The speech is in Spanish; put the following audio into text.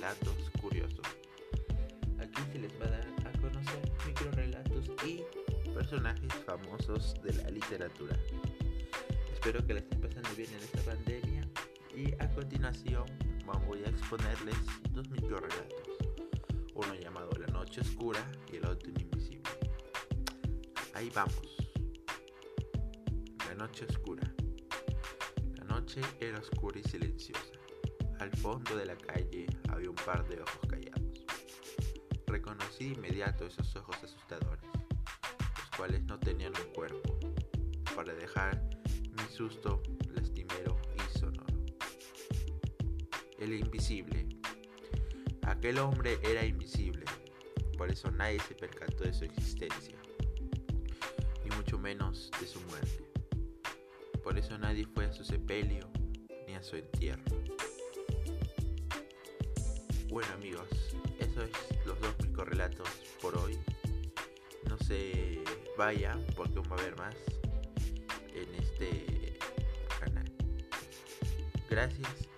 relatos curiosos. Aquí se les va a dar a conocer microrelatos y personajes famosos de la literatura. Espero que la estén pasando bien en esta pandemia y a continuación voy a exponerles dos microrelatos, uno llamado La Noche Oscura y el otro Invisible. Ahí vamos. La Noche Oscura. La noche era oscura y silenciosa. Al fondo de la calle había un par de ojos callados. Reconocí de inmediato esos ojos asustadores, los cuales no tenían un cuerpo, para dejar mi susto lastimero y sonoro. El invisible. Aquel hombre era invisible, por eso nadie se percató de su existencia, ni mucho menos de su muerte. Por eso nadie fue a su sepelio ni a su entierro. Bueno amigos, eso es los dos microrelatos por hoy. No se vaya porque aún va a haber más en este canal. Gracias